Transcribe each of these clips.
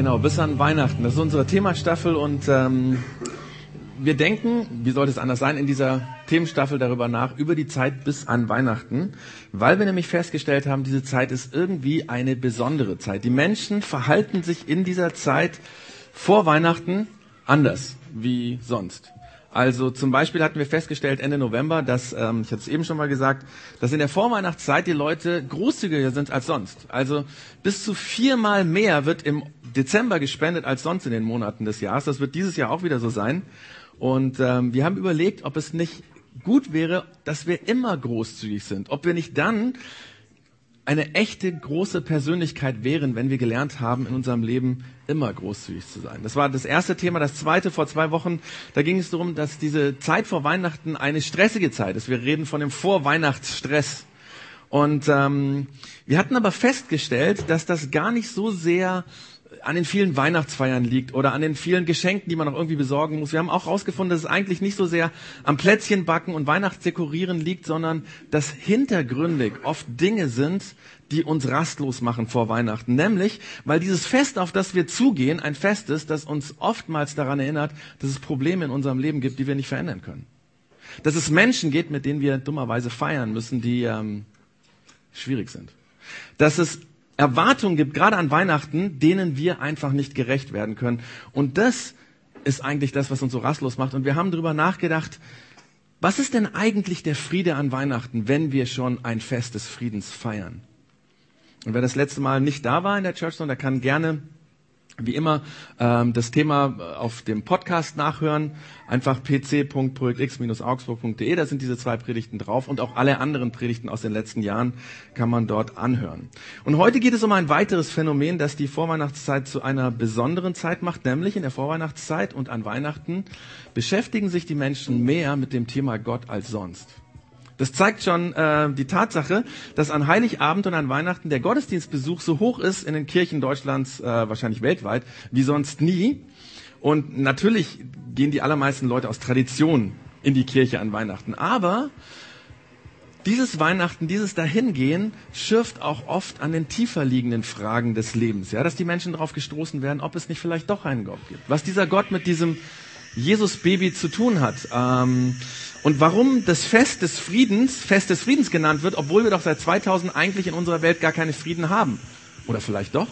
Genau, bis an Weihnachten. Das ist unsere Themastaffel und ähm, wir denken, wie sollte es anders sein, in dieser Themenstaffel darüber nach, über die Zeit bis an Weihnachten, weil wir nämlich festgestellt haben, diese Zeit ist irgendwie eine besondere Zeit. Die Menschen verhalten sich in dieser Zeit vor Weihnachten anders wie sonst. Also zum Beispiel hatten wir festgestellt Ende November, dass, ähm, ich hatte es eben schon mal gesagt, dass in der Vorweihnachtszeit die Leute großzügiger sind als sonst. Also bis zu viermal mehr wird im Dezember gespendet als sonst in den Monaten des Jahres. Das wird dieses Jahr auch wieder so sein. Und ähm, wir haben überlegt, ob es nicht gut wäre, dass wir immer großzügig sind. Ob wir nicht dann eine echte große Persönlichkeit wären, wenn wir gelernt haben, in unserem Leben immer großzügig zu sein. Das war das erste Thema. Das zweite, vor zwei Wochen, da ging es darum, dass diese Zeit vor Weihnachten eine stressige Zeit ist. Wir reden von dem Vorweihnachtsstress. Und ähm, wir hatten aber festgestellt, dass das gar nicht so sehr an den vielen Weihnachtsfeiern liegt oder an den vielen Geschenken, die man noch irgendwie besorgen muss. Wir haben auch herausgefunden, dass es eigentlich nicht so sehr am Plätzchenbacken und Weihnachtsdekorieren liegt, sondern dass hintergründig oft Dinge sind, die uns rastlos machen vor Weihnachten. Nämlich, weil dieses Fest, auf das wir zugehen, ein Fest ist, das uns oftmals daran erinnert, dass es Probleme in unserem Leben gibt, die wir nicht verändern können. Dass es Menschen geht, mit denen wir dummerweise feiern müssen, die ähm, schwierig sind. Dass es Erwartungen gibt, gerade an Weihnachten, denen wir einfach nicht gerecht werden können. Und das ist eigentlich das, was uns so rastlos macht. Und wir haben darüber nachgedacht, was ist denn eigentlich der Friede an Weihnachten, wenn wir schon ein Fest des Friedens feiern? Und wer das letzte Mal nicht da war in der Church, der kann gerne wie immer ähm, das Thema äh, auf dem Podcast nachhören. Einfach pc.projektx-augsburg.de, da sind diese zwei Predigten drauf und auch alle anderen Predigten aus den letzten Jahren kann man dort anhören. Und heute geht es um ein weiteres Phänomen, das die Vorweihnachtszeit zu einer besonderen Zeit macht, nämlich in der Vorweihnachtszeit und an Weihnachten beschäftigen sich die Menschen mehr mit dem Thema Gott als sonst. Das zeigt schon äh, die Tatsache, dass an Heiligabend und an Weihnachten der Gottesdienstbesuch so hoch ist in den Kirchen Deutschlands, äh, wahrscheinlich weltweit, wie sonst nie. Und natürlich gehen die allermeisten Leute aus Tradition in die Kirche an Weihnachten. Aber dieses Weihnachten, dieses Dahingehen schürft auch oft an den tiefer liegenden Fragen des Lebens, ja, dass die Menschen darauf gestoßen werden, ob es nicht vielleicht doch einen Gott gibt. Was dieser Gott mit diesem Jesus-Baby zu tun hat. Ähm, und warum das Fest des Friedens Fest des Friedens genannt wird, obwohl wir doch seit 2000 eigentlich in unserer Welt gar keine Frieden haben. Oder vielleicht doch?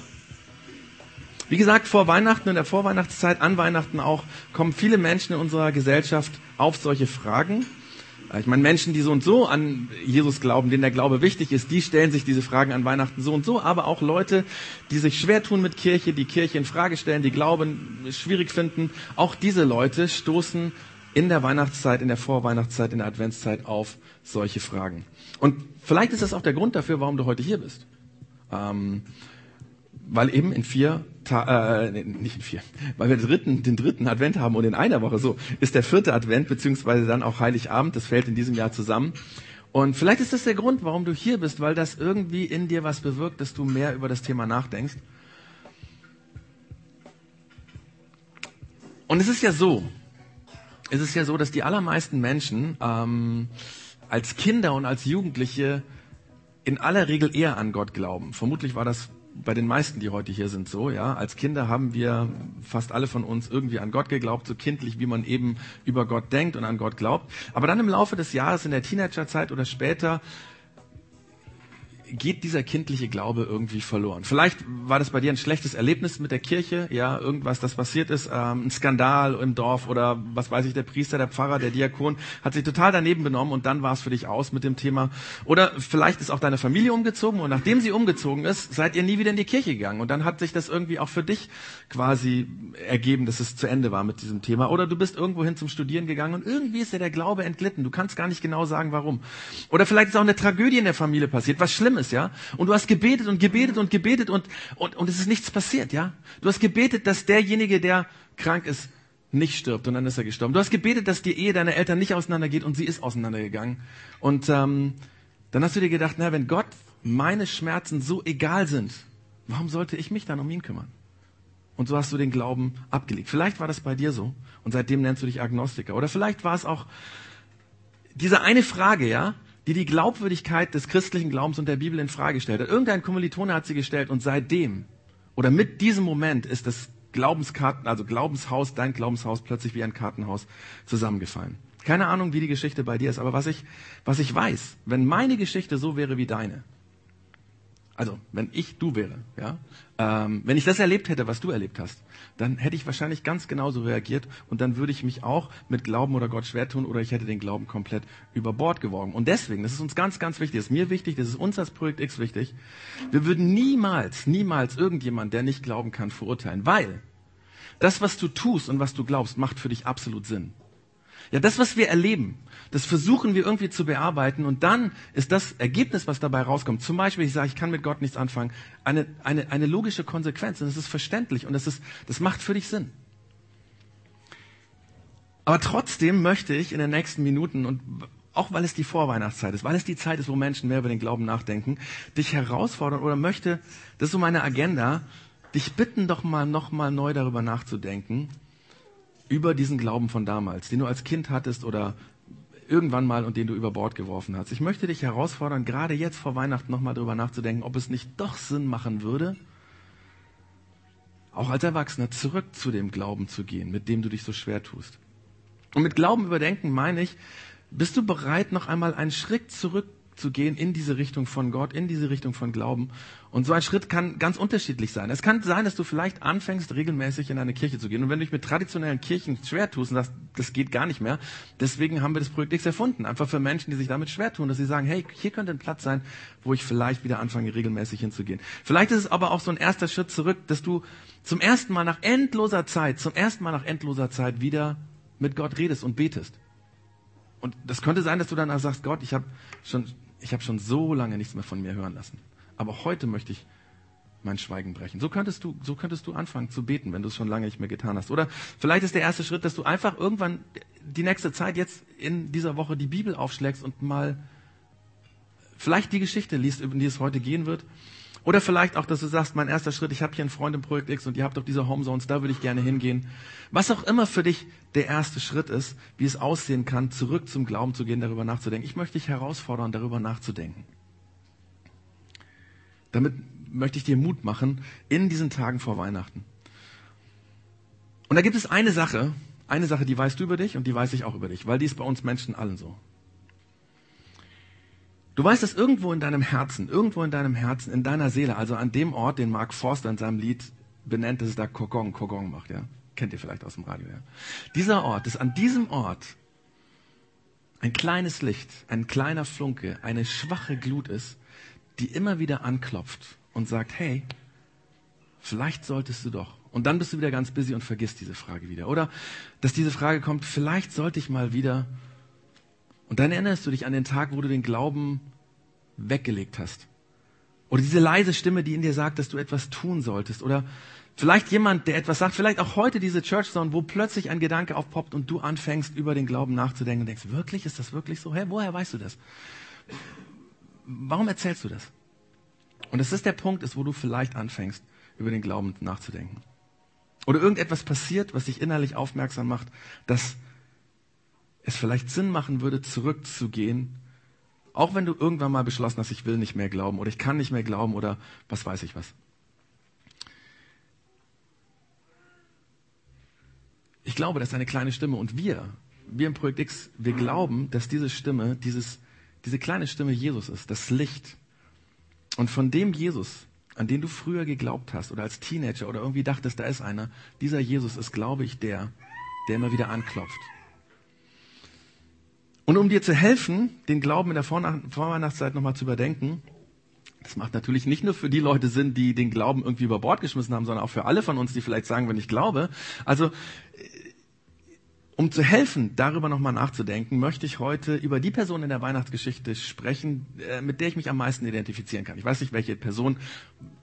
Wie gesagt, vor Weihnachten und der Vorweihnachtszeit, an Weihnachten auch, kommen viele Menschen in unserer Gesellschaft auf solche Fragen. Ich meine, Menschen, die so und so an Jesus glauben, denen der Glaube wichtig ist, die stellen sich diese Fragen an Weihnachten so und so, aber auch Leute, die sich schwer tun mit Kirche, die Kirche in Frage stellen, die Glauben schwierig finden, auch diese Leute stoßen in der Weihnachtszeit, in der Vorweihnachtszeit, in der Adventszeit auf solche Fragen. Und vielleicht ist das auch der Grund dafür, warum du heute hier bist. Ähm, weil eben in vier, Ta äh, nicht in vier, weil wir den dritten, den dritten Advent haben und in einer Woche so ist der vierte Advent beziehungsweise dann auch Heiligabend. Das fällt in diesem Jahr zusammen. Und vielleicht ist das der Grund, warum du hier bist, weil das irgendwie in dir was bewirkt, dass du mehr über das Thema nachdenkst. Und es ist ja so, es ist ja so, dass die allermeisten Menschen ähm, als Kinder und als Jugendliche in aller Regel eher an Gott glauben. Vermutlich war das bei den meisten, die heute hier sind, so, ja. Als Kinder haben wir fast alle von uns irgendwie an Gott geglaubt, so kindlich, wie man eben über Gott denkt und an Gott glaubt. Aber dann im Laufe des Jahres, in der Teenagerzeit oder später, geht dieser kindliche Glaube irgendwie verloren. Vielleicht war das bei dir ein schlechtes Erlebnis mit der Kirche, ja, irgendwas, das passiert ist, ähm, ein Skandal im Dorf oder was weiß ich, der Priester, der Pfarrer, der Diakon hat sich total daneben benommen und dann war es für dich aus mit dem Thema. Oder vielleicht ist auch deine Familie umgezogen und nachdem sie umgezogen ist, seid ihr nie wieder in die Kirche gegangen und dann hat sich das irgendwie auch für dich quasi ergeben, dass es zu Ende war mit diesem Thema. Oder du bist irgendwohin zum Studieren gegangen und irgendwie ist dir der Glaube entglitten. Du kannst gar nicht genau sagen, warum. Oder vielleicht ist auch eine Tragödie in der Familie passiert, was schlimm ist, ja. Und du hast gebetet und gebetet und gebetet und, und, und es ist nichts passiert, ja. Du hast gebetet, dass derjenige, der krank ist, nicht stirbt und dann ist er gestorben. Du hast gebetet, dass die Ehe deiner Eltern nicht auseinandergeht und sie ist auseinandergegangen. Und ähm, dann hast du dir gedacht, na, wenn Gott meine Schmerzen so egal sind, warum sollte ich mich dann um ihn kümmern? Und so hast du den Glauben abgelegt. Vielleicht war das bei dir so und seitdem nennst du dich Agnostiker. Oder vielleicht war es auch diese eine Frage, ja, die die Glaubwürdigkeit des christlichen Glaubens und der Bibel in Frage stellt. Irgendein Kommilitone hat sie gestellt und seitdem oder mit diesem Moment ist das Glaubenskarten, also Glaubenshaus, dein Glaubenshaus plötzlich wie ein Kartenhaus zusammengefallen. Keine Ahnung, wie die Geschichte bei dir ist, aber was ich, was ich weiß, wenn meine Geschichte so wäre wie deine, also, wenn ich du wäre, ja, ähm, wenn ich das erlebt hätte, was du erlebt hast, dann hätte ich wahrscheinlich ganz genauso reagiert und dann würde ich mich auch mit Glauben oder Gott schwer tun oder ich hätte den Glauben komplett über Bord geworfen. Und deswegen, das ist uns ganz, ganz wichtig, das ist mir wichtig, das ist uns als Projekt X wichtig, wir würden niemals, niemals irgendjemand, der nicht glauben kann, verurteilen, weil das, was du tust und was du glaubst, macht für dich absolut Sinn. Ja, das, was wir erleben, das versuchen wir irgendwie zu bearbeiten und dann ist das Ergebnis, was dabei rauskommt, zum Beispiel, ich sage, ich kann mit Gott nichts anfangen, eine, eine, eine logische Konsequenz und es ist verständlich und das, ist, das macht für dich Sinn. Aber trotzdem möchte ich in den nächsten Minuten und auch weil es die Vorweihnachtszeit ist, weil es die Zeit ist, wo Menschen mehr über den Glauben nachdenken, dich herausfordern oder möchte, das ist so meine Agenda, dich bitten doch mal nochmal neu darüber nachzudenken, über diesen Glauben von damals, den du als Kind hattest oder irgendwann mal und den du über Bord geworfen hast. Ich möchte dich herausfordern, gerade jetzt vor Weihnachten nochmal darüber nachzudenken, ob es nicht doch Sinn machen würde, auch als Erwachsener zurück zu dem Glauben zu gehen, mit dem du dich so schwer tust. Und mit Glauben überdenken meine ich, bist du bereit, noch einmal einen Schritt zurück zu gehen in diese Richtung von Gott, in diese Richtung von Glauben. Und so ein Schritt kann ganz unterschiedlich sein. Es kann sein, dass du vielleicht anfängst, regelmäßig in eine Kirche zu gehen. Und wenn du dich mit traditionellen Kirchen schwer tust und sagst, das geht gar nicht mehr, deswegen haben wir das Projekt X erfunden. Einfach für Menschen, die sich damit schwer tun, dass sie sagen, hey, hier könnte ein Platz sein, wo ich vielleicht wieder anfange, regelmäßig hinzugehen. Vielleicht ist es aber auch so ein erster Schritt zurück, dass du zum ersten Mal nach endloser Zeit, zum ersten Mal nach endloser Zeit wieder mit Gott redest und betest. Und das könnte sein, dass du dann sagst, Gott, ich habe schon ich habe schon so lange nichts mehr von mir hören lassen. Aber heute möchte ich mein Schweigen brechen. So könntest du, so könntest du anfangen zu beten, wenn du es schon lange nicht mehr getan hast. Oder vielleicht ist der erste Schritt, dass du einfach irgendwann die nächste Zeit jetzt in dieser Woche die Bibel aufschlägst und mal vielleicht die Geschichte liest, über die es heute gehen wird oder vielleicht auch, dass du sagst, mein erster Schritt, ich habe hier einen Freund im Projekt X und ihr habt doch diese Homezones, da würde ich gerne hingehen. Was auch immer für dich der erste Schritt ist, wie es aussehen kann, zurück zum Glauben zu gehen, darüber nachzudenken. Ich möchte dich herausfordern, darüber nachzudenken. Damit möchte ich dir Mut machen in diesen Tagen vor Weihnachten. Und da gibt es eine Sache, eine Sache, die weißt du über dich und die weiß ich auch über dich, weil die ist bei uns Menschen allen so. Du weißt es irgendwo in deinem Herzen, irgendwo in deinem Herzen, in deiner Seele, also an dem Ort, den Mark Forster in seinem Lied benennt, dass es da Kogong, Kogong macht, ja. Kennt ihr vielleicht aus dem Radio, ja. Dieser Ort, dass an diesem Ort ein kleines Licht, ein kleiner Flunke, eine schwache Glut ist, die immer wieder anklopft und sagt, hey, vielleicht solltest du doch. Und dann bist du wieder ganz busy und vergisst diese Frage wieder. Oder dass diese Frage kommt, vielleicht sollte ich mal wieder und dann erinnerst du dich an den Tag, wo du den Glauben weggelegt hast. Oder diese leise Stimme, die in dir sagt, dass du etwas tun solltest. Oder vielleicht jemand, der etwas sagt, vielleicht auch heute diese Church Zone, wo plötzlich ein Gedanke aufpoppt und du anfängst, über den Glauben nachzudenken und denkst, wirklich, ist das wirklich so? Hä, woher weißt du das? Warum erzählst du das? Und das ist der Punkt, ist, wo du vielleicht anfängst, über den Glauben nachzudenken. Oder irgendetwas passiert, was dich innerlich aufmerksam macht, dass es vielleicht Sinn machen würde, zurückzugehen, auch wenn du irgendwann mal beschlossen hast, ich will nicht mehr glauben oder ich kann nicht mehr glauben oder was weiß ich was. Ich glaube, das ist eine kleine Stimme und wir, wir im Projekt X, wir glauben, dass diese Stimme, dieses, diese kleine Stimme Jesus ist, das Licht. Und von dem Jesus, an den du früher geglaubt hast oder als Teenager oder irgendwie dachtest, da ist einer, dieser Jesus ist, glaube ich, der, der immer wieder anklopft und um dir zu helfen, den Glauben in der Vorweihnachtszeit nochmal zu überdenken, das macht natürlich nicht nur für die Leute Sinn, die den Glauben irgendwie über Bord geschmissen haben, sondern auch für alle von uns, die vielleicht sagen, wenn ich glaube. Also um zu helfen, darüber nochmal nachzudenken, möchte ich heute über die Person in der Weihnachtsgeschichte sprechen, äh, mit der ich mich am meisten identifizieren kann. Ich weiß nicht, welche Person,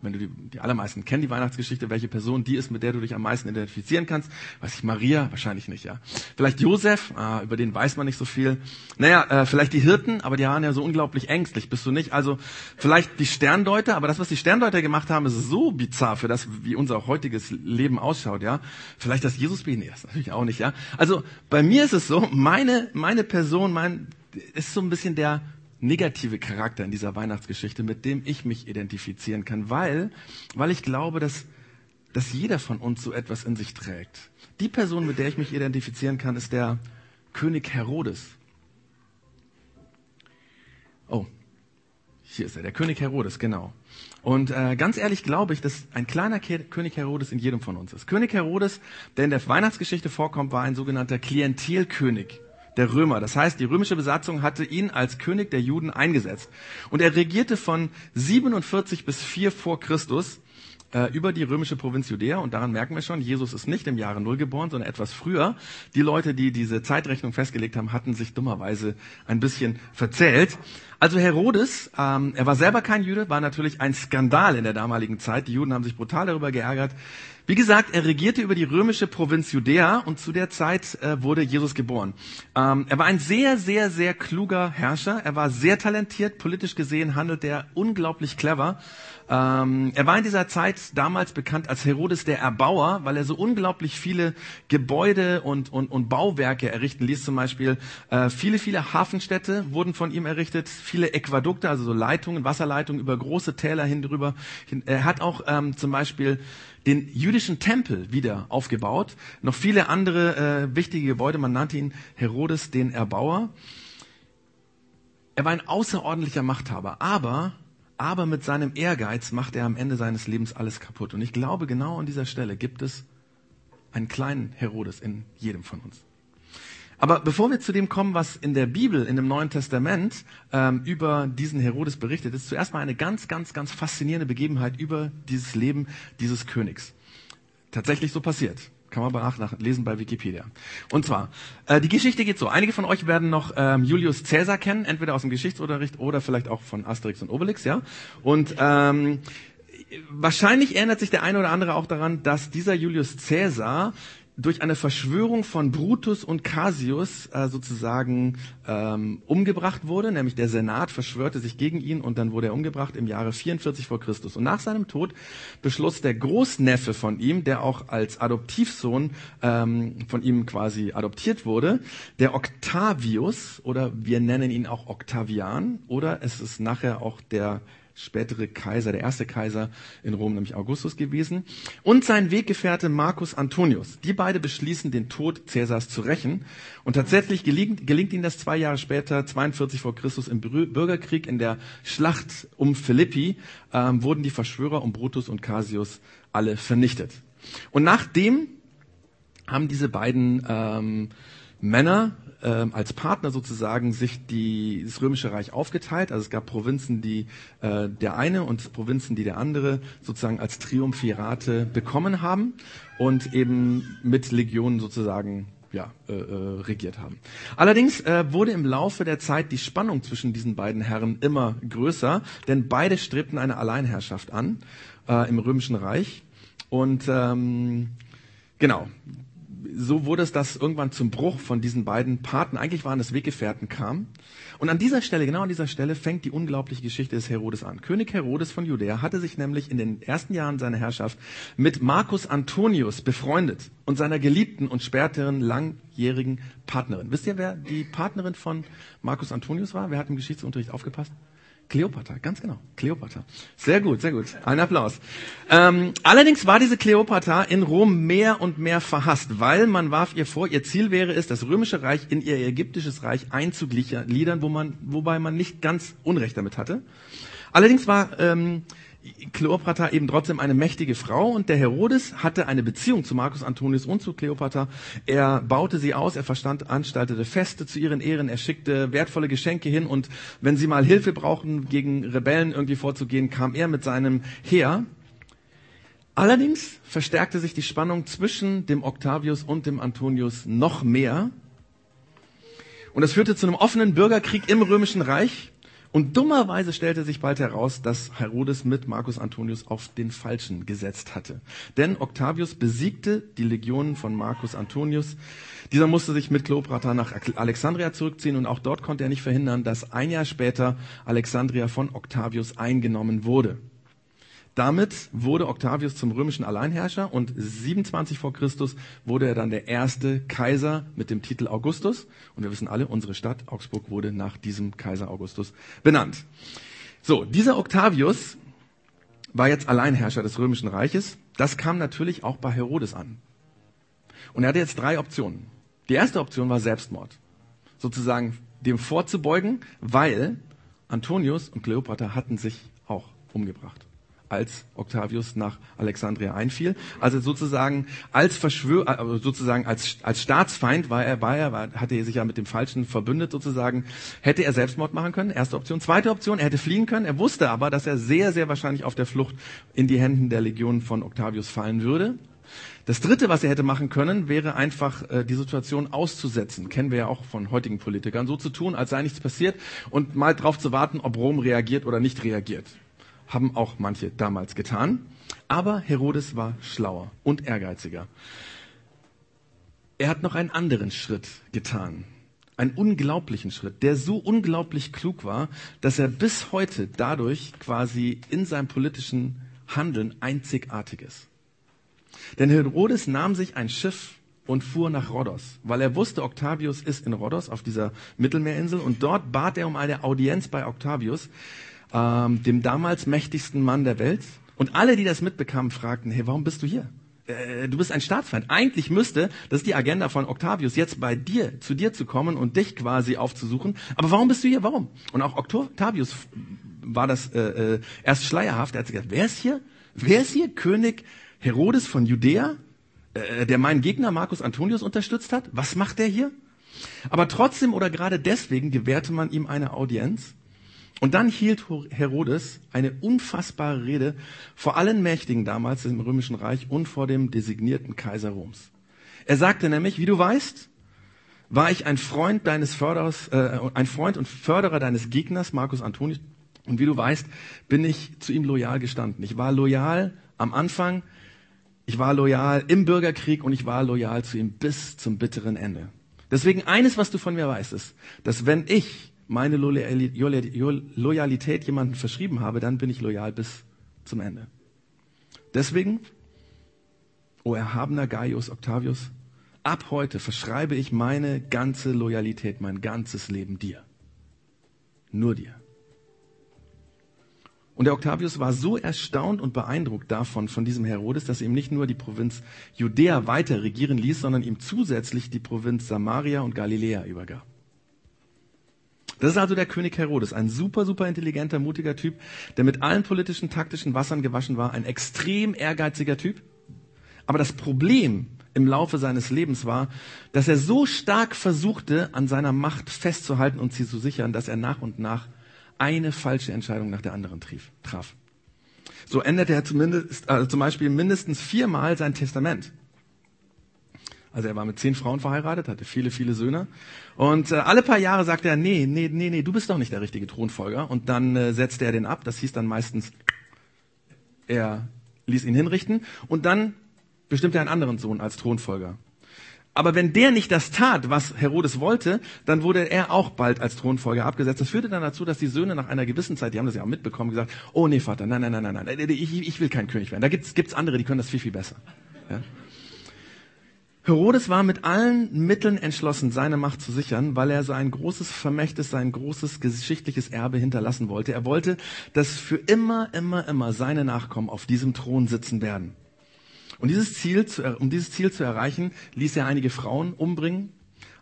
wenn du die, die allermeisten kennen die Weihnachtsgeschichte, welche Person die ist, mit der du dich am meisten identifizieren kannst. Weiß ich, Maria? Wahrscheinlich nicht, ja. Vielleicht Josef, äh, über den weiß man nicht so viel. Naja, äh, vielleicht die Hirten, aber die waren ja so unglaublich ängstlich, bist du nicht? Also vielleicht die Sterndeuter, aber das, was die Sterndeuter gemacht haben, ist so bizarr für das, wie unser heutiges Leben ausschaut, ja. Vielleicht das Jesus-Baby, nee, das natürlich auch nicht, ja. Also bei mir ist es so, meine, meine Person, mein, ist so ein bisschen der negative Charakter in dieser Weihnachtsgeschichte, mit dem ich mich identifizieren kann, weil, weil ich glaube, dass, dass jeder von uns so etwas in sich trägt. Die Person, mit der ich mich identifizieren kann, ist der König Herodes. Oh, hier ist er, der König Herodes, genau. Und äh, ganz ehrlich glaube ich, dass ein kleiner Ke König Herodes in jedem von uns ist. König Herodes, der in der Weihnachtsgeschichte vorkommt, war ein sogenannter Klientelkönig der Römer. Das heißt, die römische Besatzung hatte ihn als König der Juden eingesetzt. Und er regierte von 47 bis 4 vor Christus äh, über die römische Provinz Judäa. Und daran merken wir schon, Jesus ist nicht im Jahre Null geboren, sondern etwas früher. Die Leute, die diese Zeitrechnung festgelegt haben, hatten sich dummerweise ein bisschen verzählt. Also Herodes, ähm, er war selber kein Jude, war natürlich ein Skandal in der damaligen Zeit. Die Juden haben sich brutal darüber geärgert. Wie gesagt, er regierte über die römische Provinz Judäa und zu der Zeit äh, wurde Jesus geboren. Ähm, er war ein sehr, sehr, sehr kluger Herrscher. Er war sehr talentiert. Politisch gesehen handelt er unglaublich clever. Ähm, er war in dieser Zeit damals bekannt als Herodes der Erbauer, weil er so unglaublich viele Gebäude und, und, und Bauwerke errichten ließ. Zum Beispiel äh, viele, viele Hafenstädte wurden von ihm errichtet, viele Äquadukte, also so Leitungen, Wasserleitungen über große Täler hin drüber. Er hat auch ähm, zum Beispiel den jüdischen Tempel wieder aufgebaut, noch viele andere äh, wichtige Gebäude. Man nannte ihn Herodes den Erbauer. Er war ein außerordentlicher Machthaber, aber aber mit seinem Ehrgeiz macht er am Ende seines Lebens alles kaputt. Und ich glaube, genau an dieser Stelle gibt es einen kleinen Herodes in jedem von uns. Aber bevor wir zu dem kommen, was in der Bibel, in dem Neuen Testament ähm, über diesen Herodes berichtet, ist zuerst mal eine ganz, ganz, ganz faszinierende Begebenheit über dieses Leben dieses Königs. Tatsächlich so passiert. Kann man nachlesen bei Wikipedia. Und zwar, äh, die Geschichte geht so. Einige von euch werden noch ähm, Julius Caesar kennen, entweder aus dem Geschichtsunterricht oder vielleicht auch von Asterix und Obelix, ja. Und ähm, wahrscheinlich erinnert sich der eine oder andere auch daran, dass dieser Julius Caesar durch eine Verschwörung von Brutus und Cassius äh, sozusagen ähm, umgebracht wurde, nämlich der Senat verschwörte sich gegen ihn und dann wurde er umgebracht im Jahre 44 vor Christus. Und nach seinem Tod beschloss der Großneffe von ihm, der auch als Adoptivsohn ähm, von ihm quasi adoptiert wurde, der Octavius oder wir nennen ihn auch Octavian oder es ist nachher auch der spätere Kaiser, der erste Kaiser in Rom, nämlich Augustus gewesen, und sein Weggefährte Marcus Antonius. Die beide beschließen, den Tod Cäsars zu rächen. Und tatsächlich gelingt, gelingt ihnen das zwei Jahre später, 42 vor Christus, im Bürgerkrieg in der Schlacht um Philippi, ähm, wurden die Verschwörer um Brutus und Cassius alle vernichtet. Und nachdem haben diese beiden ähm, Männer ähm, als Partner sozusagen sich die, das Römische Reich aufgeteilt. Also es gab Provinzen, die äh, der eine und Provinzen, die der andere sozusagen als Triumphirate bekommen haben und eben mit Legionen sozusagen ja, äh, äh, regiert haben. Allerdings äh, wurde im Laufe der Zeit die Spannung zwischen diesen beiden Herren immer größer, denn beide strebten eine Alleinherrschaft an äh, im Römischen Reich. Und ähm, genau, so wurde es, dass irgendwann zum Bruch von diesen beiden Paten, eigentlich waren es Weggefährten, kam. Und an dieser Stelle, genau an dieser Stelle, fängt die unglaubliche Geschichte des Herodes an. König Herodes von Judäa hatte sich nämlich in den ersten Jahren seiner Herrschaft mit Marcus Antonius befreundet und seiner geliebten und späteren langjährigen Partnerin. Wisst ihr, wer die Partnerin von Marcus Antonius war? Wer hat im Geschichtsunterricht aufgepasst? Kleopatra, ganz genau. Kleopatra. Sehr gut, sehr gut. Ein Applaus. Ähm, allerdings war diese Kleopatra in Rom mehr und mehr verhasst, weil man warf ihr vor, ihr Ziel wäre es, das römische Reich in ihr ägyptisches Reich einzugliedern, wo man, wobei man nicht ganz Unrecht damit hatte. Allerdings war ähm, Kleopatra eben trotzdem eine mächtige Frau und der Herodes hatte eine Beziehung zu Marcus Antonius und zu Kleopatra. Er baute sie aus, er verstand, anstaltete Feste zu ihren Ehren, er schickte wertvolle Geschenke hin und wenn sie mal Hilfe brauchten, gegen Rebellen irgendwie vorzugehen, kam er mit seinem Heer. Allerdings verstärkte sich die Spannung zwischen dem Octavius und dem Antonius noch mehr. Und das führte zu einem offenen Bürgerkrieg im Römischen Reich. Und dummerweise stellte sich bald heraus, dass Herodes mit Marcus Antonius auf den Falschen gesetzt hatte. Denn Octavius besiegte die Legionen von Marcus Antonius. Dieser musste sich mit Kleopatra nach Alexandria zurückziehen und auch dort konnte er nicht verhindern, dass ein Jahr später Alexandria von Octavius eingenommen wurde. Damit wurde Octavius zum römischen Alleinherrscher und 27 vor Christus wurde er dann der erste Kaiser mit dem Titel Augustus. Und wir wissen alle, unsere Stadt Augsburg wurde nach diesem Kaiser Augustus benannt. So, dieser Octavius war jetzt Alleinherrscher des römischen Reiches. Das kam natürlich auch bei Herodes an. Und er hatte jetzt drei Optionen. Die erste Option war Selbstmord. Sozusagen dem vorzubeugen, weil Antonius und Kleopatra hatten sich auch umgebracht als Octavius nach Alexandria einfiel. Also sozusagen als Verschwör, äh, sozusagen als, als Staatsfeind war er, war er, war, hatte er sich ja mit dem Falschen verbündet sozusagen, hätte er Selbstmord machen können. Erste Option. Zweite Option, er hätte fliehen können. Er wusste aber, dass er sehr, sehr wahrscheinlich auf der Flucht in die Händen der Legion von Octavius fallen würde. Das dritte, was er hätte machen können, wäre einfach äh, die Situation auszusetzen. Kennen wir ja auch von heutigen Politikern. So zu tun, als sei nichts passiert und mal drauf zu warten, ob Rom reagiert oder nicht reagiert haben auch manche damals getan. Aber Herodes war schlauer und ehrgeiziger. Er hat noch einen anderen Schritt getan. Einen unglaublichen Schritt, der so unglaublich klug war, dass er bis heute dadurch quasi in seinem politischen Handeln einzigartig ist. Denn Herodes nahm sich ein Schiff und fuhr nach Rhodos, weil er wusste, Octavius ist in Rhodos auf dieser Mittelmeerinsel und dort bat er um eine Audienz bei Octavius, ähm, dem damals mächtigsten Mann der Welt. Und alle, die das mitbekamen, fragten, hey, warum bist du hier? Äh, du bist ein Staatsfeind. Eigentlich müsste, das ist die Agenda von Octavius, jetzt bei dir, zu dir zu kommen und dich quasi aufzusuchen. Aber warum bist du hier? Warum? Und auch Octavius war das äh, äh, erst schleierhaft. Er hat gesagt, wer ist hier? Wer ist hier? König Herodes von Judäa, äh, der meinen Gegner Marcus Antonius unterstützt hat? Was macht der hier? Aber trotzdem oder gerade deswegen gewährte man ihm eine Audienz und dann hielt Herodes eine unfassbare Rede vor allen Mächtigen damals im Römischen Reich und vor dem designierten Kaiser Roms. Er sagte nämlich, wie du weißt, war ich ein Freund deines Förderers, äh, ein Freund und Förderer deines Gegners, Marcus Antonius. Und wie du weißt, bin ich zu ihm loyal gestanden. Ich war loyal am Anfang, ich war loyal im Bürgerkrieg und ich war loyal zu ihm bis zum bitteren Ende. Deswegen eines, was du von mir weißt, ist, dass wenn ich meine Loyalität jemandem verschrieben habe, dann bin ich loyal bis zum Ende. Deswegen, o erhabener Gaius Octavius, ab heute verschreibe ich meine ganze Loyalität, mein ganzes Leben dir. Nur dir. Und der Octavius war so erstaunt und beeindruckt davon, von diesem Herodes, dass er ihm nicht nur die Provinz Judäa weiter regieren ließ, sondern ihm zusätzlich die Provinz Samaria und Galiläa übergab. Das ist also der König Herodes, ein super, super intelligenter, mutiger Typ, der mit allen politischen, taktischen Wassern gewaschen war, ein extrem ehrgeiziger Typ. Aber das Problem im Laufe seines Lebens war, dass er so stark versuchte, an seiner Macht festzuhalten und sie zu sichern, dass er nach und nach eine falsche Entscheidung nach der anderen traf. So änderte er zumindest, also zum Beispiel mindestens viermal sein Testament. Also er war mit zehn Frauen verheiratet, hatte viele, viele Söhne. Und äh, alle paar Jahre sagte er, nee, nee, nee, nee, du bist doch nicht der richtige Thronfolger. Und dann äh, setzte er den ab. Das hieß dann meistens, er ließ ihn hinrichten. Und dann bestimmte er einen anderen Sohn als Thronfolger. Aber wenn der nicht das tat, was Herodes wollte, dann wurde er auch bald als Thronfolger abgesetzt. Das führte dann dazu, dass die Söhne nach einer gewissen Zeit, die haben das ja auch mitbekommen, gesagt, oh nee, Vater, nein, nein, nein, nein, nein, ich, ich will kein König werden. Da gibt's, gibt's andere, die können das viel, viel besser. Ja? Herodes war mit allen Mitteln entschlossen, seine Macht zu sichern, weil er sein großes Vermächtnis, sein großes geschichtliches Erbe hinterlassen wollte. Er wollte, dass für immer, immer, immer seine Nachkommen auf diesem Thron sitzen werden. Und dieses Ziel, um dieses Ziel zu erreichen, ließ er einige Frauen umbringen.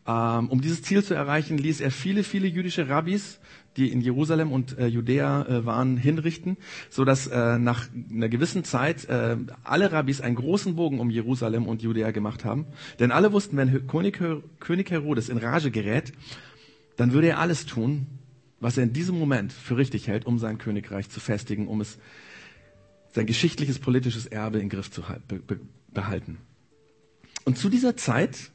Ähm, um dieses Ziel zu erreichen, ließ er viele, viele jüdische Rabbis die in Jerusalem und äh, Judäa äh, waren, hinrichten, so dass äh, nach einer gewissen Zeit äh, alle Rabbis einen großen Bogen um Jerusalem und Judäa gemacht haben. Denn alle wussten, wenn König, König Herodes in Rage gerät, dann würde er alles tun, was er in diesem Moment für richtig hält, um sein Königreich zu festigen, um es sein geschichtliches politisches Erbe in Griff zu be be behalten. Und zu dieser Zeit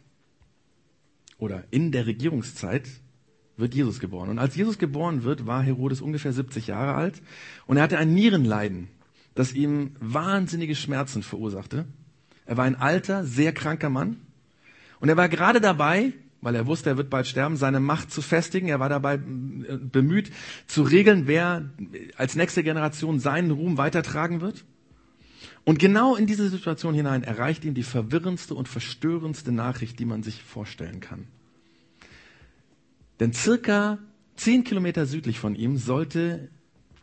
oder in der Regierungszeit wird Jesus geboren. Und als Jesus geboren wird, war Herodes ungefähr 70 Jahre alt und er hatte ein Nierenleiden, das ihm wahnsinnige Schmerzen verursachte. Er war ein alter, sehr kranker Mann und er war gerade dabei, weil er wusste, er wird bald sterben, seine Macht zu festigen. Er war dabei äh, bemüht zu regeln, wer als nächste Generation seinen Ruhm weitertragen wird. Und genau in diese Situation hinein erreicht ihn die verwirrendste und verstörendste Nachricht, die man sich vorstellen kann. Denn circa zehn Kilometer südlich von ihm sollte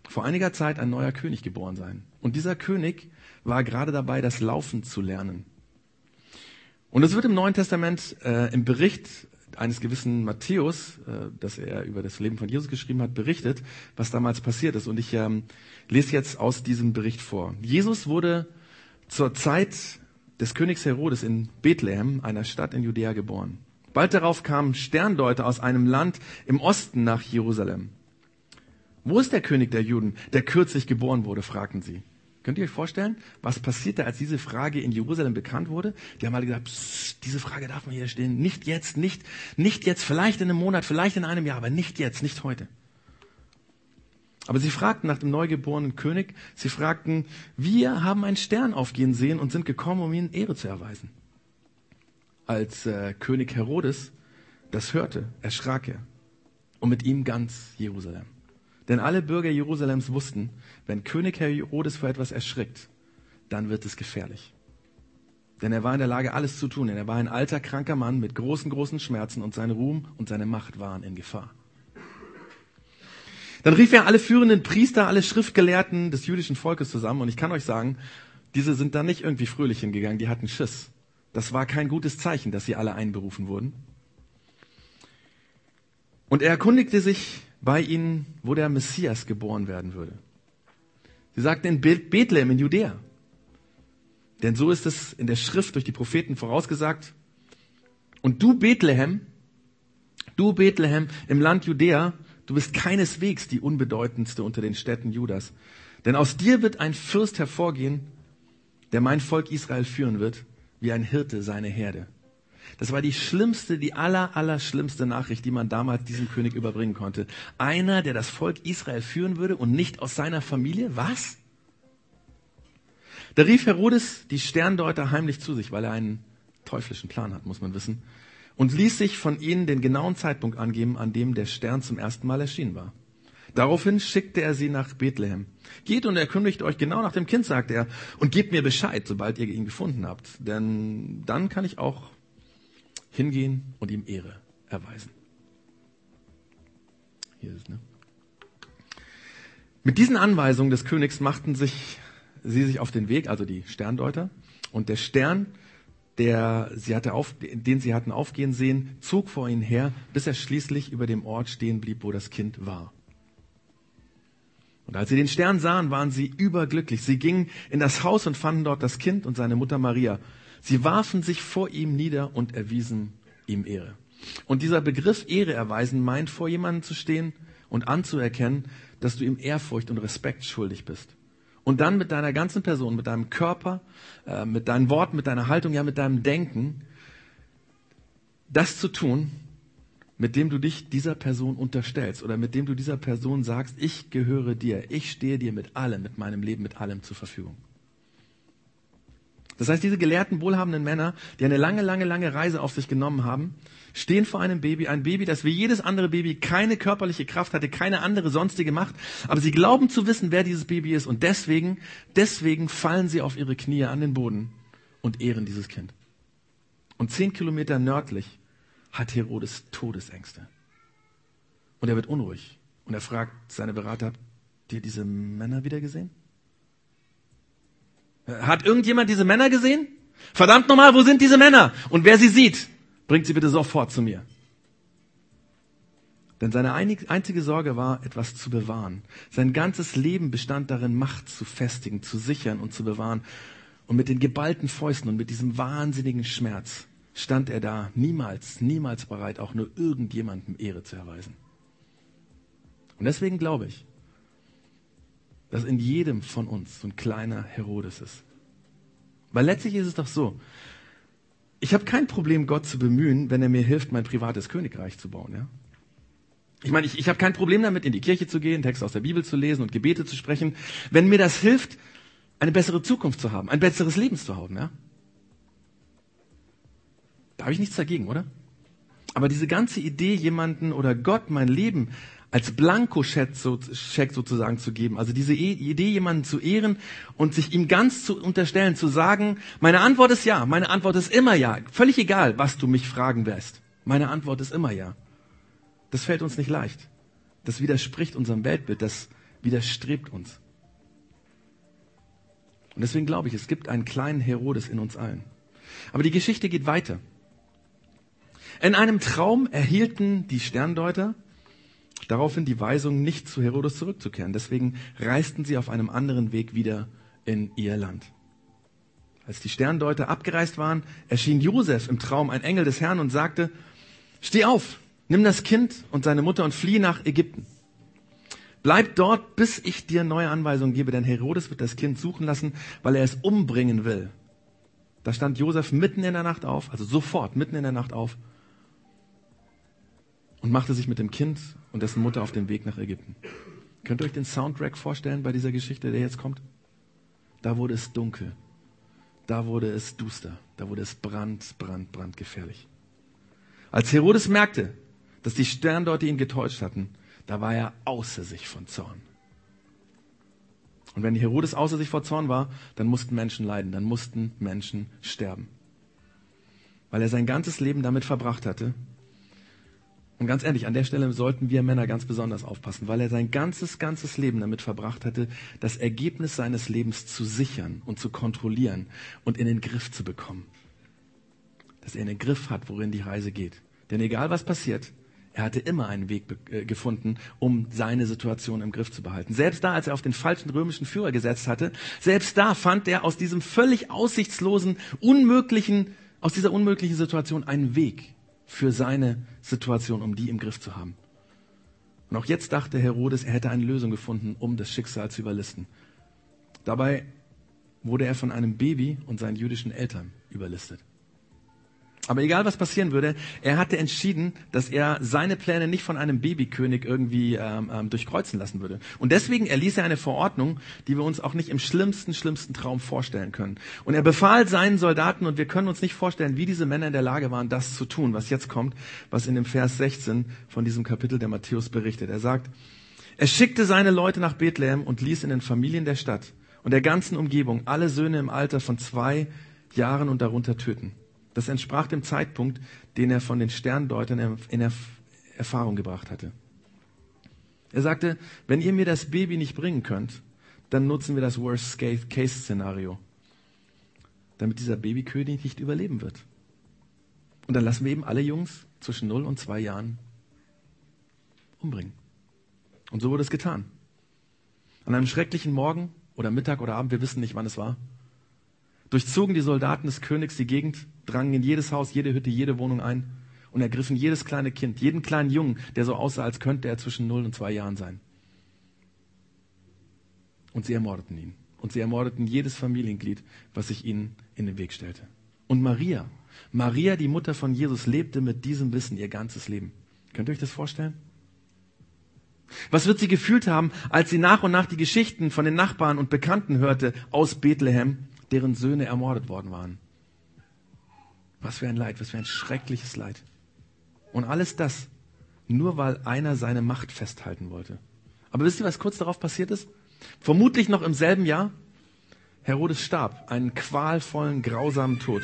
vor einiger Zeit ein neuer König geboren sein. Und dieser König war gerade dabei, das Laufen zu lernen. Und es wird im Neuen Testament äh, im Bericht eines gewissen Matthäus, äh, dass er über das Leben von Jesus geschrieben hat, berichtet, was damals passiert ist. Und ich ähm, lese jetzt aus diesem Bericht vor. Jesus wurde zur Zeit des Königs Herodes in Bethlehem, einer Stadt in Judäa, geboren. Bald darauf kamen Sterndeuter aus einem Land im Osten nach Jerusalem. Wo ist der König der Juden, der kürzlich geboren wurde, fragten sie. Könnt ihr euch vorstellen, was passierte, als diese Frage in Jerusalem bekannt wurde? Die haben alle gesagt, diese Frage darf man hier stehen. Nicht jetzt, nicht, nicht jetzt, vielleicht in einem Monat, vielleicht in einem Jahr, aber nicht jetzt, nicht heute. Aber sie fragten nach dem neugeborenen König, sie fragten, wir haben einen Stern aufgehen sehen und sind gekommen, um ihnen Ehre zu erweisen. Als äh, König Herodes das hörte, erschrak er und mit ihm ganz Jerusalem. Denn alle Bürger Jerusalems wussten, wenn König Herodes vor etwas erschrickt, dann wird es gefährlich. Denn er war in der Lage, alles zu tun, denn er war ein alter, kranker Mann mit großen, großen Schmerzen und sein Ruhm und seine Macht waren in Gefahr. Dann rief er alle führenden Priester, alle Schriftgelehrten des jüdischen Volkes zusammen. Und ich kann euch sagen, diese sind da nicht irgendwie fröhlich hingegangen, die hatten Schiss. Das war kein gutes Zeichen, dass sie alle einberufen wurden. Und er erkundigte sich bei ihnen, wo der Messias geboren werden würde. Sie sagten in Bethlehem in Judäa. Denn so ist es in der Schrift durch die Propheten vorausgesagt. Und du Bethlehem, du Bethlehem im Land Judäa, Du bist keineswegs die unbedeutendste unter den Städten Judas. Denn aus dir wird ein Fürst hervorgehen, der mein Volk Israel führen wird, wie ein Hirte seine Herde. Das war die schlimmste, die aller, aller schlimmste Nachricht, die man damals diesem König überbringen konnte. Einer, der das Volk Israel führen würde und nicht aus seiner Familie? Was? Da rief Herodes die Sterndeuter heimlich zu sich, weil er einen teuflischen Plan hat, muss man wissen und ließ sich von ihnen den genauen Zeitpunkt angeben, an dem der Stern zum ersten Mal erschienen war. Daraufhin schickte er sie nach Bethlehem. Geht und erkündigt euch genau nach dem Kind, sagte er, und gebt mir Bescheid, sobald ihr ihn gefunden habt. Denn dann kann ich auch hingehen und ihm Ehre erweisen. Hier ist es, ne? Mit diesen Anweisungen des Königs machten sich sie sich auf den Weg, also die Sterndeuter, und der Stern der sie hatte auf, den sie hatten aufgehen sehen, zog vor ihnen her, bis er schließlich über dem Ort stehen blieb, wo das Kind war. Und als sie den Stern sahen, waren sie überglücklich. Sie gingen in das Haus und fanden dort das Kind und seine Mutter Maria. Sie warfen sich vor ihm nieder und erwiesen ihm Ehre. Und dieser Begriff Ehre erweisen meint, vor jemandem zu stehen und anzuerkennen, dass du ihm Ehrfurcht und Respekt schuldig bist und dann mit deiner ganzen Person, mit deinem Körper, äh, mit deinen Worten, mit deiner Haltung, ja mit deinem Denken, das zu tun, mit dem du dich dieser Person unterstellst oder mit dem du dieser Person sagst, ich gehöre dir, ich stehe dir mit allem, mit meinem Leben, mit allem zur Verfügung. Das heißt, diese gelehrten, wohlhabenden Männer, die eine lange, lange, lange Reise auf sich genommen haben, stehen vor einem Baby, ein Baby, das wie jedes andere Baby keine körperliche Kraft hatte, keine andere sonstige Macht, aber sie glauben zu wissen, wer dieses Baby ist und deswegen, deswegen fallen sie auf ihre Knie an den Boden und ehren dieses Kind. Und zehn Kilometer nördlich hat Herodes Todesängste. Und er wird unruhig und er fragt seine Berater, habt ihr diese Männer wieder gesehen? Hat irgendjemand diese Männer gesehen? Verdammt nochmal, wo sind diese Männer? Und wer sie sieht, bringt sie bitte sofort zu mir. Denn seine einzige Sorge war, etwas zu bewahren. Sein ganzes Leben bestand darin, Macht zu festigen, zu sichern und zu bewahren. Und mit den geballten Fäusten und mit diesem wahnsinnigen Schmerz stand er da, niemals, niemals bereit, auch nur irgendjemandem Ehre zu erweisen. Und deswegen glaube ich, dass in jedem von uns so ein kleiner Herodes ist. Weil letztlich ist es doch so, ich habe kein Problem, Gott zu bemühen, wenn er mir hilft, mein privates Königreich zu bauen. Ja? Ich meine, ich, ich habe kein Problem damit, in die Kirche zu gehen, Texte aus der Bibel zu lesen und Gebete zu sprechen, wenn mir das hilft, eine bessere Zukunft zu haben, ein besseres Leben zu haben. Ja? Habe ich nichts dagegen, oder? Aber diese ganze Idee, jemanden oder Gott mein Leben als Blankoscheck sozusagen zu geben. Also diese e-, Idee, jemanden zu ehren und sich ihm ganz zu unterstellen, zu sagen, meine Antwort ist ja, meine Antwort ist immer ja. Völlig egal, was du mich fragen wirst. Meine Antwort ist immer ja. Das fällt uns nicht leicht. Das widerspricht unserem Weltbild, das widerstrebt uns. Und deswegen glaube ich, es gibt einen kleinen Herodes in uns allen. Aber die Geschichte geht weiter. In einem Traum erhielten die Sterndeuter daraufhin die Weisung, nicht zu Herodes zurückzukehren. Deswegen reisten sie auf einem anderen Weg wieder in ihr Land. Als die Sterndeuter abgereist waren, erschien Josef im Traum ein Engel des Herrn und sagte, steh auf, nimm das Kind und seine Mutter und flieh nach Ägypten. Bleib dort, bis ich dir neue Anweisungen gebe, denn Herodes wird das Kind suchen lassen, weil er es umbringen will. Da stand Josef mitten in der Nacht auf, also sofort mitten in der Nacht auf und machte sich mit dem Kind und dessen Mutter auf den Weg nach Ägypten. Könnt ihr euch den Soundtrack vorstellen bei dieser Geschichte, der jetzt kommt? Da wurde es dunkel. Da wurde es duster. Da wurde es brand, brand, brand gefährlich. Als Herodes merkte, dass die Sterndeuter ihn getäuscht hatten, da war er außer sich von Zorn. Und wenn Herodes außer sich vor Zorn war, dann mussten Menschen leiden, dann mussten Menschen sterben. Weil er sein ganzes Leben damit verbracht hatte. Und ganz ehrlich, an der Stelle sollten wir Männer ganz besonders aufpassen, weil er sein ganzes, ganzes Leben damit verbracht hatte, das Ergebnis seines Lebens zu sichern und zu kontrollieren und in den Griff zu bekommen. Dass er in den Griff hat, worin die Reise geht. Denn egal was passiert, er hatte immer einen Weg äh, gefunden, um seine Situation im Griff zu behalten. Selbst da, als er auf den falschen römischen Führer gesetzt hatte, selbst da fand er aus diesem völlig aussichtslosen, unmöglichen, aus dieser unmöglichen Situation einen Weg für seine Situation, um die im Griff zu haben. Und auch jetzt dachte Herodes, er hätte eine Lösung gefunden, um das Schicksal zu überlisten. Dabei wurde er von einem Baby und seinen jüdischen Eltern überlistet. Aber egal was passieren würde, er hatte entschieden, dass er seine Pläne nicht von einem Babykönig irgendwie ähm, ähm, durchkreuzen lassen würde. Und deswegen erließ er eine Verordnung, die wir uns auch nicht im schlimmsten, schlimmsten Traum vorstellen können. Und er befahl seinen Soldaten, und wir können uns nicht vorstellen, wie diese Männer in der Lage waren, das zu tun, was jetzt kommt, was in dem Vers 16 von diesem Kapitel der Matthäus berichtet. Er sagt, er schickte seine Leute nach Bethlehem und ließ in den Familien der Stadt und der ganzen Umgebung alle Söhne im Alter von zwei Jahren und darunter töten. Das entsprach dem Zeitpunkt, den er von den Sterndeutern in Erfahrung gebracht hatte. Er sagte, wenn ihr mir das Baby nicht bringen könnt, dann nutzen wir das Worst-Case-Szenario, damit dieser Babykönig nicht überleben wird. Und dann lassen wir eben alle Jungs zwischen 0 und 2 Jahren umbringen. Und so wurde es getan. An einem schrecklichen Morgen oder Mittag oder Abend, wir wissen nicht, wann es war, durchzogen die Soldaten des Königs die Gegend, drangen in jedes Haus, jede Hütte, jede Wohnung ein und ergriffen jedes kleine Kind, jeden kleinen Jungen, der so aussah, als könnte er zwischen null und zwei Jahren sein. Und sie ermordeten ihn. Und sie ermordeten jedes Familienglied, was sich ihnen in den Weg stellte. Und Maria, Maria, die Mutter von Jesus, lebte mit diesem Wissen ihr ganzes Leben. Könnt ihr euch das vorstellen? Was wird sie gefühlt haben, als sie nach und nach die Geschichten von den Nachbarn und Bekannten hörte aus Bethlehem, deren Söhne ermordet worden waren? Was für ein Leid, was für ein schreckliches Leid. Und alles das, nur weil einer seine Macht festhalten wollte. Aber wisst ihr, was kurz darauf passiert ist? Vermutlich noch im selben Jahr. Herodes starb, einen qualvollen, grausamen Tod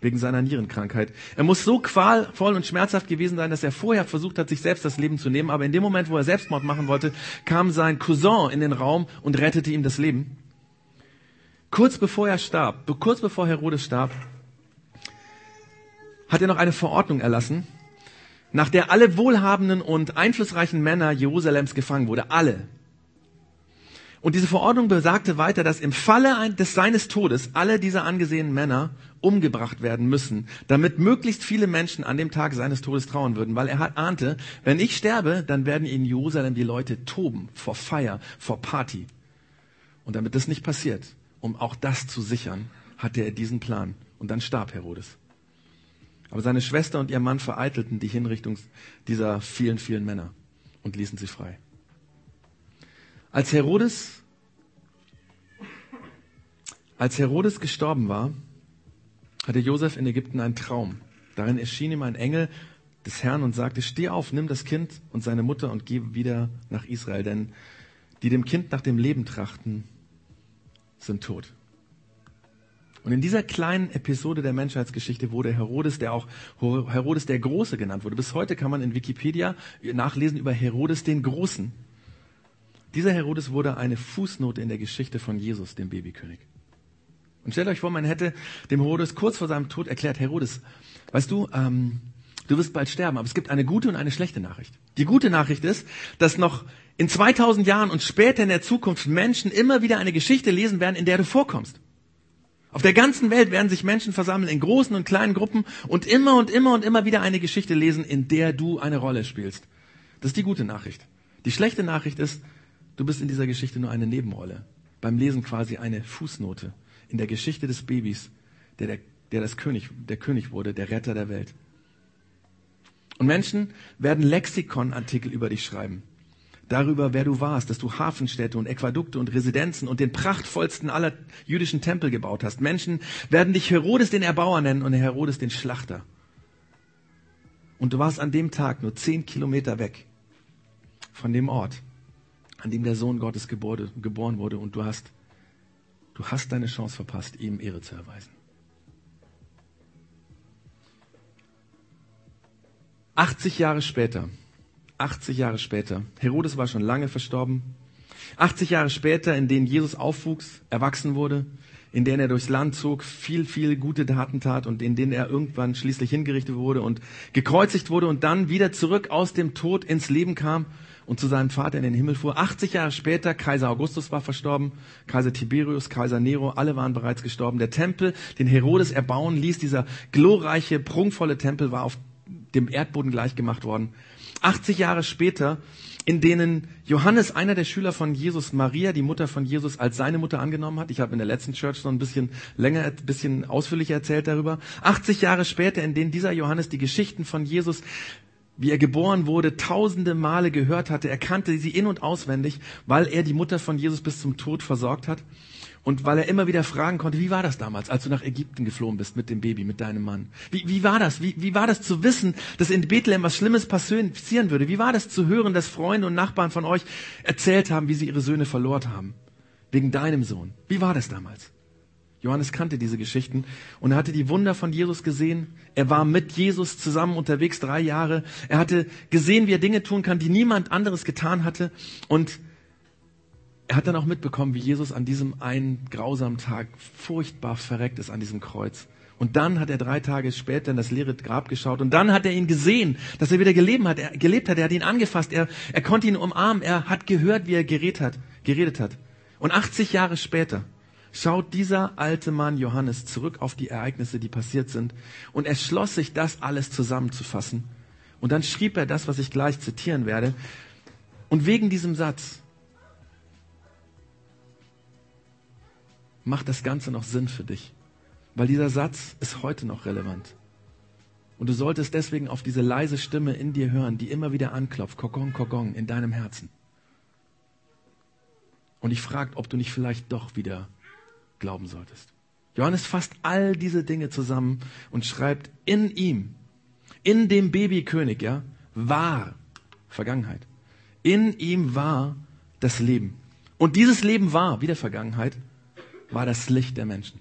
wegen seiner Nierenkrankheit. Er muss so qualvoll und schmerzhaft gewesen sein, dass er vorher versucht hat, sich selbst das Leben zu nehmen. Aber in dem Moment, wo er Selbstmord machen wollte, kam sein Cousin in den Raum und rettete ihm das Leben. Kurz bevor er starb, kurz bevor Herodes starb, hat er noch eine Verordnung erlassen, nach der alle wohlhabenden und einflussreichen Männer Jerusalems gefangen wurde. Alle. Und diese Verordnung besagte weiter, dass im Falle des seines Todes alle diese angesehenen Männer umgebracht werden müssen, damit möglichst viele Menschen an dem Tag seines Todes trauern würden, weil er ahnte, wenn ich sterbe, dann werden in Jerusalem die Leute toben vor Feier, vor Party. Und damit das nicht passiert, um auch das zu sichern, hatte er diesen Plan. Und dann starb Herodes. Aber seine Schwester und ihr Mann vereitelten die Hinrichtung dieser vielen, vielen Männer und ließen sie frei. Als Herodes, als Herodes gestorben war, hatte Josef in Ägypten einen Traum. Darin erschien ihm ein Engel des Herrn und sagte, steh auf, nimm das Kind und seine Mutter und geh wieder nach Israel, denn die dem Kind nach dem Leben trachten, sind tot. Und in dieser kleinen Episode der Menschheitsgeschichte wurde Herodes, der auch Herodes der Große genannt wurde. Bis heute kann man in Wikipedia nachlesen über Herodes den Großen. Dieser Herodes wurde eine Fußnote in der Geschichte von Jesus, dem Babykönig. Und stellt euch vor, man hätte dem Herodes kurz vor seinem Tod erklärt, Herodes, weißt du, ähm, du wirst bald sterben, aber es gibt eine gute und eine schlechte Nachricht. Die gute Nachricht ist, dass noch in 2000 Jahren und später in der Zukunft Menschen immer wieder eine Geschichte lesen werden, in der du vorkommst. Auf der ganzen Welt werden sich Menschen versammeln in großen und kleinen Gruppen und immer und immer und immer wieder eine Geschichte lesen, in der du eine Rolle spielst. Das ist die gute Nachricht. Die schlechte Nachricht ist, du bist in dieser Geschichte nur eine Nebenrolle. Beim Lesen quasi eine Fußnote in der Geschichte des Babys, der, der, der das König, der König wurde, der Retter der Welt. Und Menschen werden Lexikonartikel über dich schreiben. Darüber, wer du warst, dass du Hafenstädte und Äquadukte und Residenzen und den prachtvollsten aller jüdischen Tempel gebaut hast. Menschen werden dich Herodes den Erbauer nennen und Herodes den Schlachter. Und du warst an dem Tag nur zehn Kilometer weg von dem Ort, an dem der Sohn Gottes geboren wurde und du hast, du hast deine Chance verpasst, ihm Ehre zu erweisen. 80 Jahre später, 80 Jahre später, Herodes war schon lange verstorben, 80 Jahre später, in denen Jesus aufwuchs, erwachsen wurde, in denen er durchs Land zog, viel, viel gute Taten tat und in denen er irgendwann schließlich hingerichtet wurde und gekreuzigt wurde und dann wieder zurück aus dem Tod ins Leben kam und zu seinem Vater in den Himmel fuhr. 80 Jahre später, Kaiser Augustus war verstorben, Kaiser Tiberius, Kaiser Nero, alle waren bereits gestorben. Der Tempel, den Herodes erbauen ließ, dieser glorreiche, prunkvolle Tempel war auf dem Erdboden gleichgemacht worden. 80 Jahre später, in denen Johannes, einer der Schüler von Jesus, Maria, die Mutter von Jesus, als seine Mutter angenommen hat. Ich habe in der letzten Church noch ein bisschen länger, ein bisschen ausführlicher erzählt darüber. 80 Jahre später, in denen dieser Johannes die Geschichten von Jesus wie er geboren wurde, tausende Male gehört hatte. Er kannte sie in und auswendig, weil er die Mutter von Jesus bis zum Tod versorgt hat. Und weil er immer wieder fragen konnte, wie war das damals, als du nach Ägypten geflohen bist mit dem Baby, mit deinem Mann? Wie, wie war das? Wie, wie war das zu wissen, dass in Bethlehem was Schlimmes passieren würde? Wie war das zu hören, dass Freunde und Nachbarn von euch erzählt haben, wie sie ihre Söhne verloren haben? Wegen deinem Sohn. Wie war das damals? Johannes kannte diese Geschichten und er hatte die Wunder von Jesus gesehen. Er war mit Jesus zusammen unterwegs drei Jahre. Er hatte gesehen, wie er Dinge tun kann, die niemand anderes getan hatte. Und er hat dann auch mitbekommen, wie Jesus an diesem einen grausamen Tag furchtbar verreckt ist an diesem Kreuz. Und dann hat er drei Tage später in das leere Grab geschaut und dann hat er ihn gesehen, dass er wieder gelebt hat. Er, gelebt hat. er hat ihn angefasst, er, er konnte ihn umarmen, er hat gehört, wie er geredet hat, geredet hat. Und 80 Jahre später schaut dieser alte Mann Johannes zurück auf die Ereignisse, die passiert sind und er schloss sich das alles zusammenzufassen. Und dann schrieb er das, was ich gleich zitieren werde. Und wegen diesem Satz macht das Ganze noch Sinn für dich. Weil dieser Satz ist heute noch relevant. Und du solltest deswegen auf diese leise Stimme in dir hören, die immer wieder anklopft, Kokong, Kokong, in deinem Herzen. Und ich fragt, ob du nicht vielleicht doch wieder glauben solltest. Johannes fasst all diese Dinge zusammen und schreibt in ihm, in dem Babykönig, ja, war Vergangenheit. In ihm war das Leben. Und dieses Leben war, wie der Vergangenheit, war das Licht der Menschen.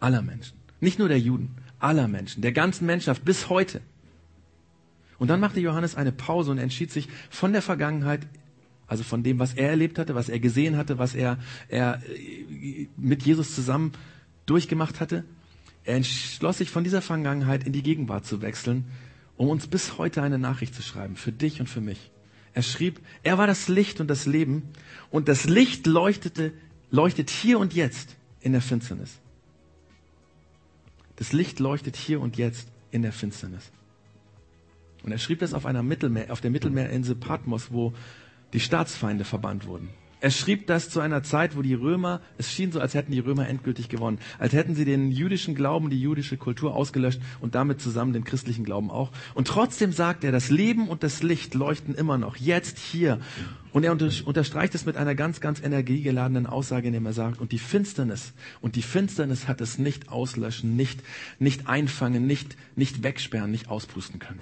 Aller Menschen. Nicht nur der Juden, aller Menschen, der ganzen Menschheit bis heute. Und dann machte Johannes eine Pause und entschied sich von der Vergangenheit, also von dem, was er erlebt hatte, was er gesehen hatte, was er, er äh, mit Jesus zusammen durchgemacht hatte. Er entschloss sich von dieser Vergangenheit in die Gegenwart zu wechseln, um uns bis heute eine Nachricht zu schreiben, für dich und für mich. Er schrieb, er war das Licht und das Leben und das Licht leuchtete leuchtet hier und jetzt in der Finsternis. Das Licht leuchtet hier und jetzt in der Finsternis. Und er schrieb das auf einer Mittelmeer, auf der Mittelmeerinsel Patmos, wo die Staatsfeinde verbannt wurden. Er schrieb das zu einer Zeit, wo die Römer, es schien so, als hätten die Römer endgültig gewonnen, als hätten sie den jüdischen Glauben, die jüdische Kultur ausgelöscht und damit zusammen den christlichen Glauben auch. Und trotzdem sagt er, das Leben und das Licht leuchten immer noch, jetzt hier. Und er unterstreicht es mit einer ganz, ganz energiegeladenen Aussage, indem er sagt, und die Finsternis, und die Finsternis hat es nicht auslöschen, nicht, nicht einfangen, nicht, nicht wegsperren, nicht auspusten können.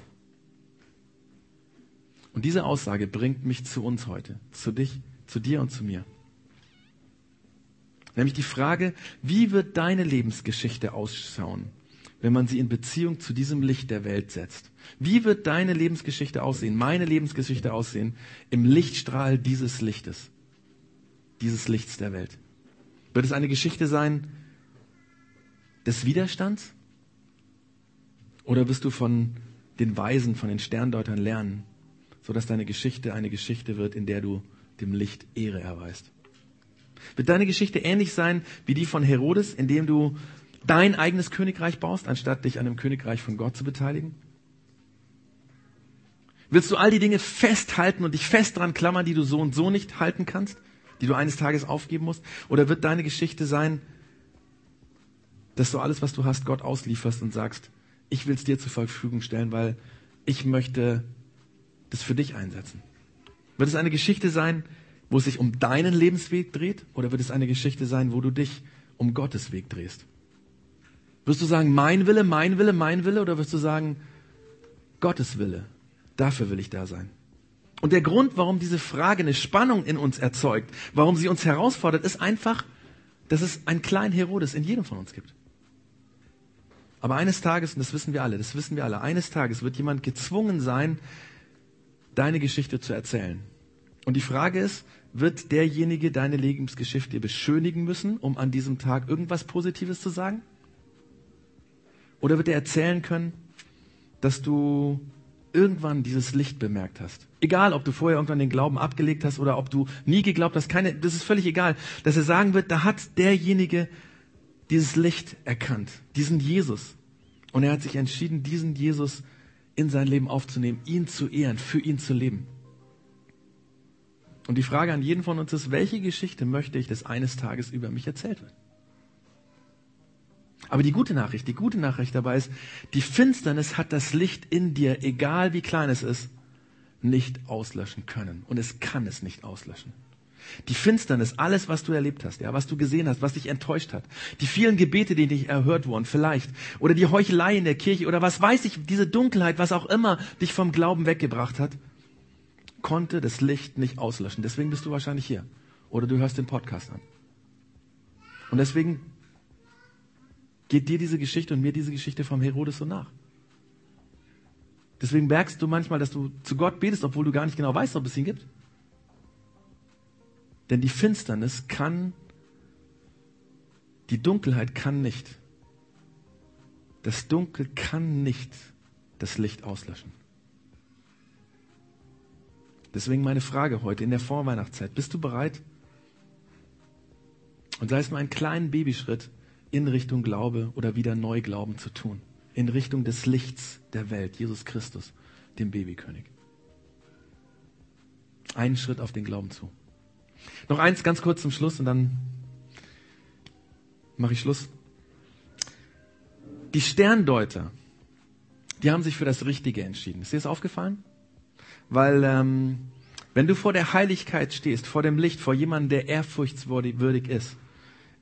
Und diese Aussage bringt mich zu uns heute, zu dich zu dir und zu mir. Nämlich die Frage, wie wird deine Lebensgeschichte ausschauen, wenn man sie in Beziehung zu diesem Licht der Welt setzt? Wie wird deine Lebensgeschichte aussehen, meine Lebensgeschichte aussehen, im Lichtstrahl dieses Lichtes, dieses Lichts der Welt? Wird es eine Geschichte sein, des Widerstands? Oder wirst du von den Weisen, von den Sterndeutern lernen, sodass deine Geschichte eine Geschichte wird, in der du dem Licht Ehre erweist? Wird deine Geschichte ähnlich sein wie die von Herodes, indem du dein eigenes Königreich baust, anstatt dich an dem Königreich von Gott zu beteiligen? Willst du all die Dinge festhalten und dich fest dran klammern, die du so und so nicht halten kannst, die du eines Tages aufgeben musst? Oder wird deine Geschichte sein, dass du alles, was du hast, Gott auslieferst und sagst, ich will es dir zur Verfügung stellen, weil ich möchte das für dich einsetzen? Wird es eine Geschichte sein, wo es sich um deinen Lebensweg dreht? Oder wird es eine Geschichte sein, wo du dich um Gottes Weg drehst? Wirst du sagen, mein Wille, mein Wille, mein Wille? Oder wirst du sagen, Gottes Wille? Dafür will ich da sein. Und der Grund, warum diese Frage eine Spannung in uns erzeugt, warum sie uns herausfordert, ist einfach, dass es einen kleinen Herodes in jedem von uns gibt. Aber eines Tages, und das wissen wir alle, das wissen wir alle, eines Tages wird jemand gezwungen sein, deine Geschichte zu erzählen. Und die Frage ist, wird derjenige deine Lebensgeschichte beschönigen müssen, um an diesem Tag irgendwas Positives zu sagen? Oder wird er erzählen können, dass du irgendwann dieses Licht bemerkt hast. Egal, ob du vorher irgendwann den Glauben abgelegt hast oder ob du nie geglaubt hast, keine, das ist völlig egal. Dass er sagen wird, da hat derjenige dieses Licht erkannt, diesen Jesus. Und er hat sich entschieden, diesen Jesus in sein Leben aufzunehmen, ihn zu ehren, für ihn zu leben. Und die Frage an jeden von uns ist, welche Geschichte möchte ich, dass eines Tages über mich erzählt wird? Aber die gute Nachricht, die gute Nachricht dabei ist, die Finsternis hat das Licht in dir, egal wie klein es ist, nicht auslöschen können. Und es kann es nicht auslöschen. Die Finsternis, alles, was du erlebt hast, ja, was du gesehen hast, was dich enttäuscht hat, die vielen Gebete, die dich erhört wurden, vielleicht, oder die Heuchelei in der Kirche, oder was weiß ich, diese Dunkelheit, was auch immer dich vom Glauben weggebracht hat, konnte das Licht nicht auslöschen. Deswegen bist du wahrscheinlich hier. Oder du hörst den Podcast an. Und deswegen geht dir diese Geschichte und mir diese Geschichte vom Herodes so nach. Deswegen merkst du manchmal, dass du zu Gott betest, obwohl du gar nicht genau weißt, ob es ihn gibt. Denn die Finsternis kann, die Dunkelheit kann nicht, das Dunkel kann nicht das Licht auslöschen. Deswegen meine Frage heute in der Vorweihnachtszeit. Bist du bereit? Und sei es nur einen kleinen Babyschritt, in Richtung Glaube oder wieder Neuglauben zu tun. In Richtung des Lichts der Welt, Jesus Christus, dem Babykönig. Einen Schritt auf den Glauben zu. Noch eins ganz kurz zum Schluss und dann mache ich Schluss. Die Sterndeuter, die haben sich für das Richtige entschieden. Ist dir das aufgefallen? Weil ähm, wenn du vor der Heiligkeit stehst, vor dem Licht, vor jemandem, der ehrfurchtswürdig ist,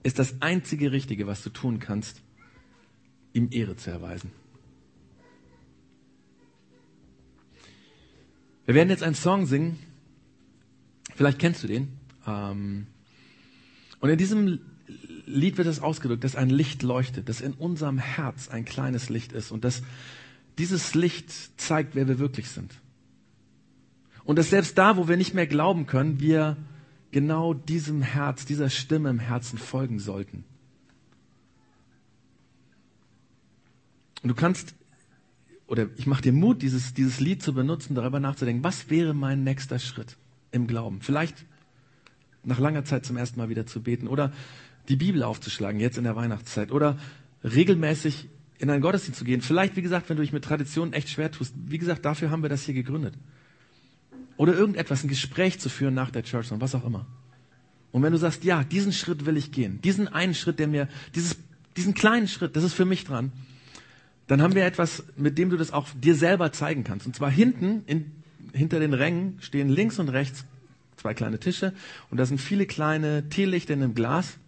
ist das einzige Richtige, was du tun kannst, ihm Ehre zu erweisen. Wir werden jetzt einen Song singen. Vielleicht kennst du den. Ähm, und in diesem Lied wird es ausgedrückt, dass ein Licht leuchtet, dass in unserem Herz ein kleines Licht ist und dass dieses Licht zeigt, wer wir wirklich sind. Und dass selbst da, wo wir nicht mehr glauben können, wir genau diesem Herz, dieser Stimme im Herzen folgen sollten. Und du kannst, oder ich mache dir Mut, dieses, dieses Lied zu benutzen, darüber nachzudenken, was wäre mein nächster Schritt im Glauben? Vielleicht nach langer Zeit zum ersten Mal wieder zu beten oder die Bibel aufzuschlagen, jetzt in der Weihnachtszeit oder regelmäßig in einen Gottesdienst zu gehen. Vielleicht, wie gesagt, wenn du dich mit Traditionen echt schwer tust. Wie gesagt, dafür haben wir das hier gegründet. Oder irgendetwas, ein Gespräch zu führen nach der Church und was auch immer. Und wenn du sagst, ja, diesen Schritt will ich gehen, diesen einen Schritt, der mir, dieses, diesen kleinen Schritt, das ist für mich dran, dann haben wir etwas, mit dem du das auch dir selber zeigen kannst. Und zwar hinten, in, hinter den Rängen stehen links und rechts zwei kleine Tische und da sind viele kleine Teelichter in einem Glas,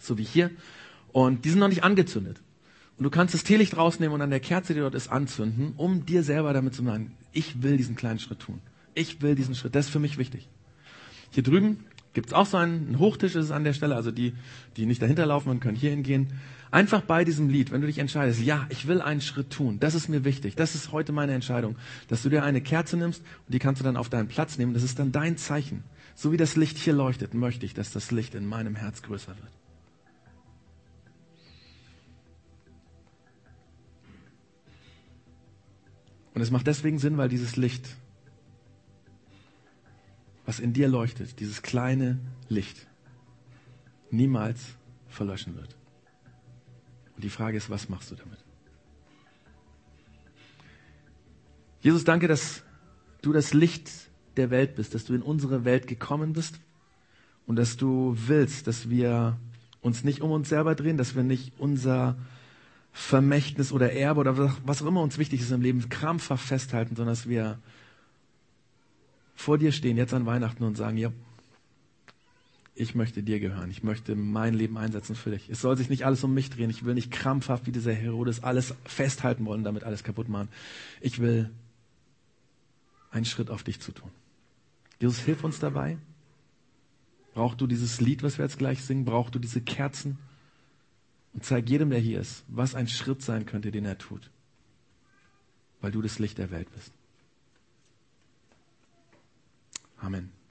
so wie hier, und die sind noch nicht angezündet. Und du kannst das Teelicht rausnehmen und an der Kerze, die dort ist, anzünden, um dir selber damit zu sagen, ich will diesen kleinen Schritt tun. Ich will diesen Schritt. Das ist für mich wichtig. Hier drüben gibt es auch so einen, ein Hochtisch ist es an der Stelle, also die, die nicht dahinter laufen, und können hier hingehen. Einfach bei diesem Lied, wenn du dich entscheidest, ja, ich will einen Schritt tun, das ist mir wichtig, das ist heute meine Entscheidung, dass du dir eine Kerze nimmst und die kannst du dann auf deinen Platz nehmen, das ist dann dein Zeichen. So wie das Licht hier leuchtet, möchte ich, dass das Licht in meinem Herz größer wird. Und es macht deswegen Sinn, weil dieses Licht was in dir leuchtet, dieses kleine Licht, niemals verlöschen wird. Und die Frage ist, was machst du damit? Jesus, danke, dass du das Licht der Welt bist, dass du in unsere Welt gekommen bist und dass du willst, dass wir uns nicht um uns selber drehen, dass wir nicht unser Vermächtnis oder Erbe oder was auch immer uns wichtig ist im Leben krampfhaft festhalten, sondern dass wir vor dir stehen jetzt an Weihnachten und sagen, ja, ich möchte dir gehören. Ich möchte mein Leben einsetzen für dich. Es soll sich nicht alles um mich drehen. Ich will nicht krampfhaft wie dieser Herodes alles festhalten wollen, damit alles kaputt machen. Ich will einen Schritt auf dich zu tun. Jesus, hilf uns dabei. Brauchst du dieses Lied, was wir jetzt gleich singen? Brauchst du diese Kerzen? Und zeig jedem, der hier ist, was ein Schritt sein könnte, den er tut. Weil du das Licht der Welt bist. Amen.